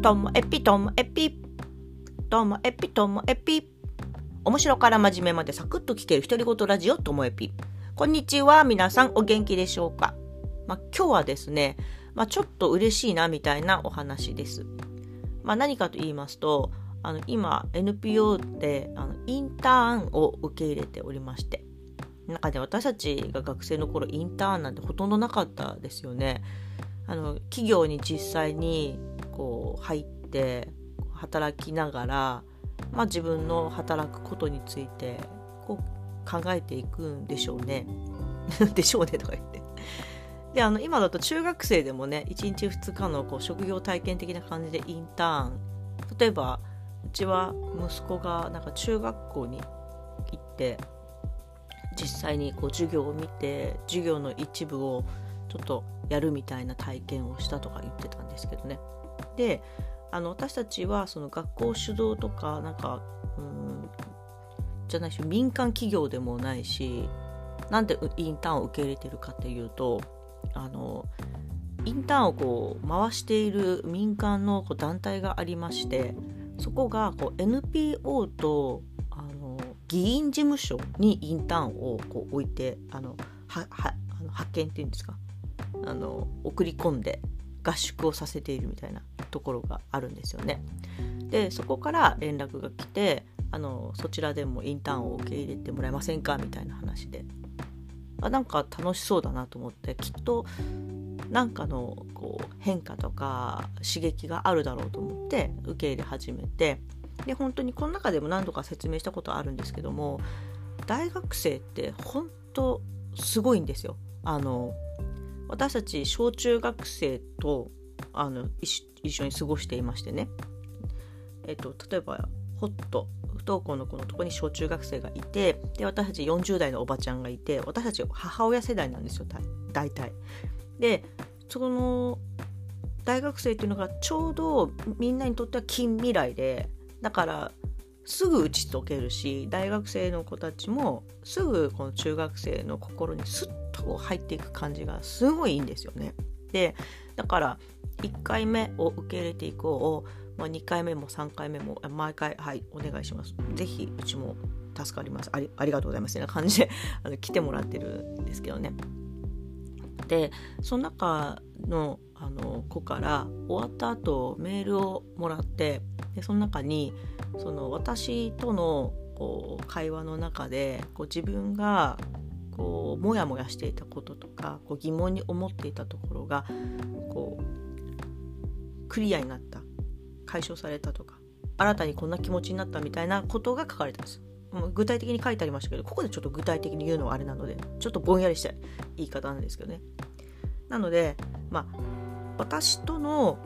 ともエピともエピともエピともエピ。面白から真面目までサクッと聞ける独り言ラジオともエピ。こんにちは皆さんお元気でしょうか、まあ、今日はですね、まあ、ちょっと嬉しいなみたいなお話です、まあ、何かと言いますとあの今 NPO であのインターンを受け入れておりまして中で私たちが学生の頃インターンなんてほとんどなかったですよね。あの企業に実際にこう入って働きながら、まあ、自分の働くことについてこう考えていくんでしょうね。でしょうねとか言って。であの今だと中学生でもね1日2日のこう職業体験的な感じでインターン例えばうちは息子がなんか中学校に行って実際にこう授業を見て授業の一部をちょっとやるみたいな体験をしたとか言ってたんですけどね。であの私たちはその学校主導とかなんかうんじゃないし民間企業でもないしなんでインターンを受け入れてるかっていうとあのインターンをこう回している民間のこう団体がありましてそこがこう NPO とあの議員事務所にインターンをこう置いてあのははあの派遣っていうんですかあの送り込んで合宿をさせているみたいな。ところがあるんですよね。でそこから連絡が来てあのそちらでもインターンを受け入れてもらえませんかみたいな話であなんか楽しそうだなと思ってきっとなんかのこう変化とか刺激があるだろうと思って受け入れ始めてで本当にこの中でも何度か説明したことあるんですけども大学生って本当すごいんですよ。あの私たち小中学生とあの一緒に過ごしていましてね、えっと、例えばホット不登校の子のとこに小中学生がいてで私たち40代のおばちゃんがいて私たち母親世代なんですよ大体。でその大学生っていうのがちょうどみんなにとっては近未来でだからすぐ打ち解けるし大学生の子たちもすぐこの中学生の心にスッと入っていく感じがすごいいいんですよね。でだから1回目を受け入れていこう、まあ、2回目も3回目も毎回はいお願いします。是非うちも助かりますありありがとうございますみたいな感じで あの来てもらってるんですけどね。でその中のあの子から終わった後メールをもらってでその中にその私とのこう会話の中でこう自分がこうモヤモヤしていたこととかこう疑問に思っていたところがこうクリアになった解消されたとか新たにこんな気持ちになったみたいなことが書かれてます。具体的に書いてありましたけどここでちょっと具体的に言うのはあれなのでちょっとぼんやりした言い方なんですけどね。なのでまあ私との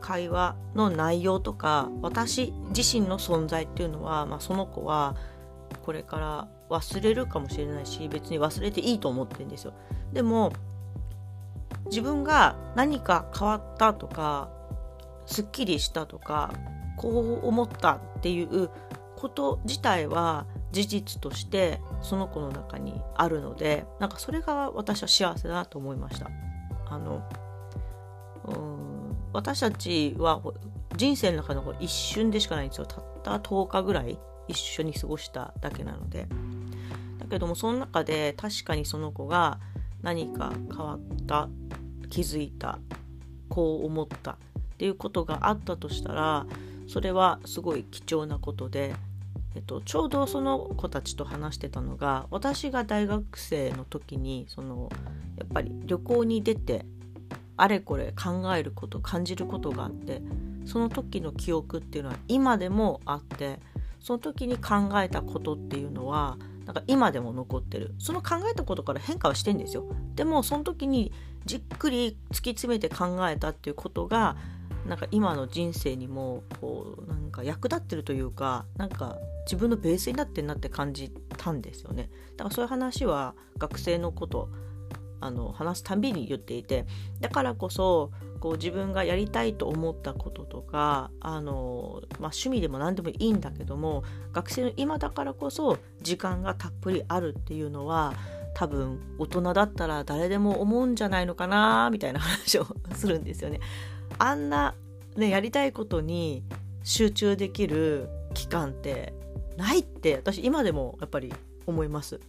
会話の内容とか私自身の存在っていうのは、まあ、その子はこれから忘れるかもしれないし別に忘れていいと思ってるんですよ。でも自分が何か変わったとかすっきりしたとかこう思ったっていうこと自体は事実としてその子の中にあるのでなんかそれが私は幸せだなと思いました。あのうん私たちは人生の中の一瞬でしかないんですよたった10日ぐらい一緒に過ごしただけなのでだけどもその中で確かにその子が何か変わった気づいたこう思ったっていうことがあったとしたらそれはすごい貴重なことで、えっと、ちょうどその子たちと話してたのが私が大学生の時にそのやっぱり旅行に出てあれこれ考えること感じることがあってその時の記憶っていうのは今でもあってその時に考えたことっていうのはなんか今でも残ってる。その考えたことから変化はしてんですよ。でもその時にじっくり突き詰めて考えたっていうことがなんか今の人生にもこうなんか役立ってるというかなんか自分のベースになってんなって感じたんですよねだからそういう話は学生のことあの話すたびに言っていてだからこそこう自分がやりたいと思ったこととかあの、まあ、趣味でも何でもいいんだけども学生の今だからこそ時間がたっぷりあるっていうのは多分大人だったら誰でも思うんじゃないのかなみたいな話をするんですよね。あんなね、やりたいことに集中できる期間ってないって私今でもやっぱり思います。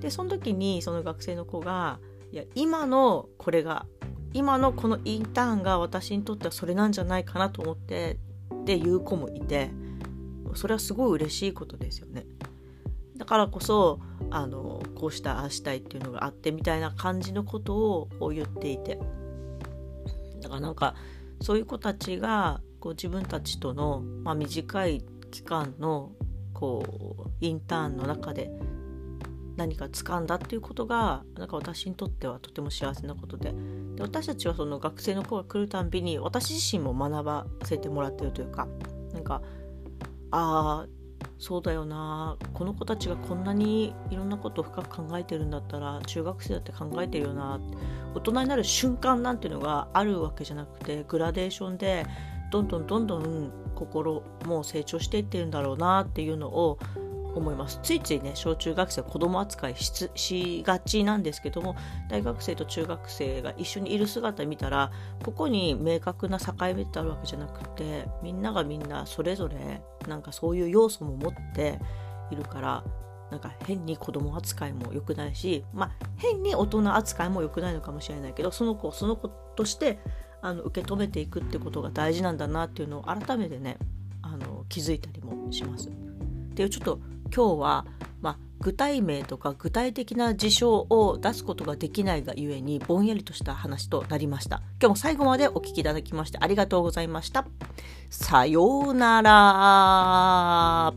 でその時にその学生の子がいや今のこれが今のこのインターンが私にとってはそれなんじゃないかなと思ってっていう子もいてそれはすごい嬉しいことですよね。だからこそあのこうしたああしたいっていうのがあってみたいな感じのことを言っていてだからなんかそういう子たちがこう自分たちとの、まあ、短い期間のこうインターンの中で何か掴んだっていうことがなんか私にとってはとても幸せなことでで私たちはその学生の子が来るたんびに私自身も学ばせてもらってるというかなんかああそうだよな。この子たちがこんなにいろんなことを深く考えてるんだったら中学生だって考えてるよな。大人になる瞬間なんていうのがあるわけじゃなくてグラデーションでどんどんどんどん心も成長していってるんだろうなっていうのを思いますついついね小中学生子供扱いしがちなんですけども大学生と中学生が一緒にいる姿見たらここに明確な境目ってあるわけじゃなくてみんながみんなそれぞれなんかそういう要素も持っているからなんか変に子供扱いも良くないし、まあ、変に大人扱いも良くないのかもしれないけどその子その子としてあの受け止めていくってことが大事なんだなっていうのを改めてねあの気づいたりもします。っていうちょっと今日は、まあ、具体名とか具体的な事象を出すことができないがゆえにぼんやりとした話となりました。今日も最後までお聴きいただきましてありがとうございました。さようなら。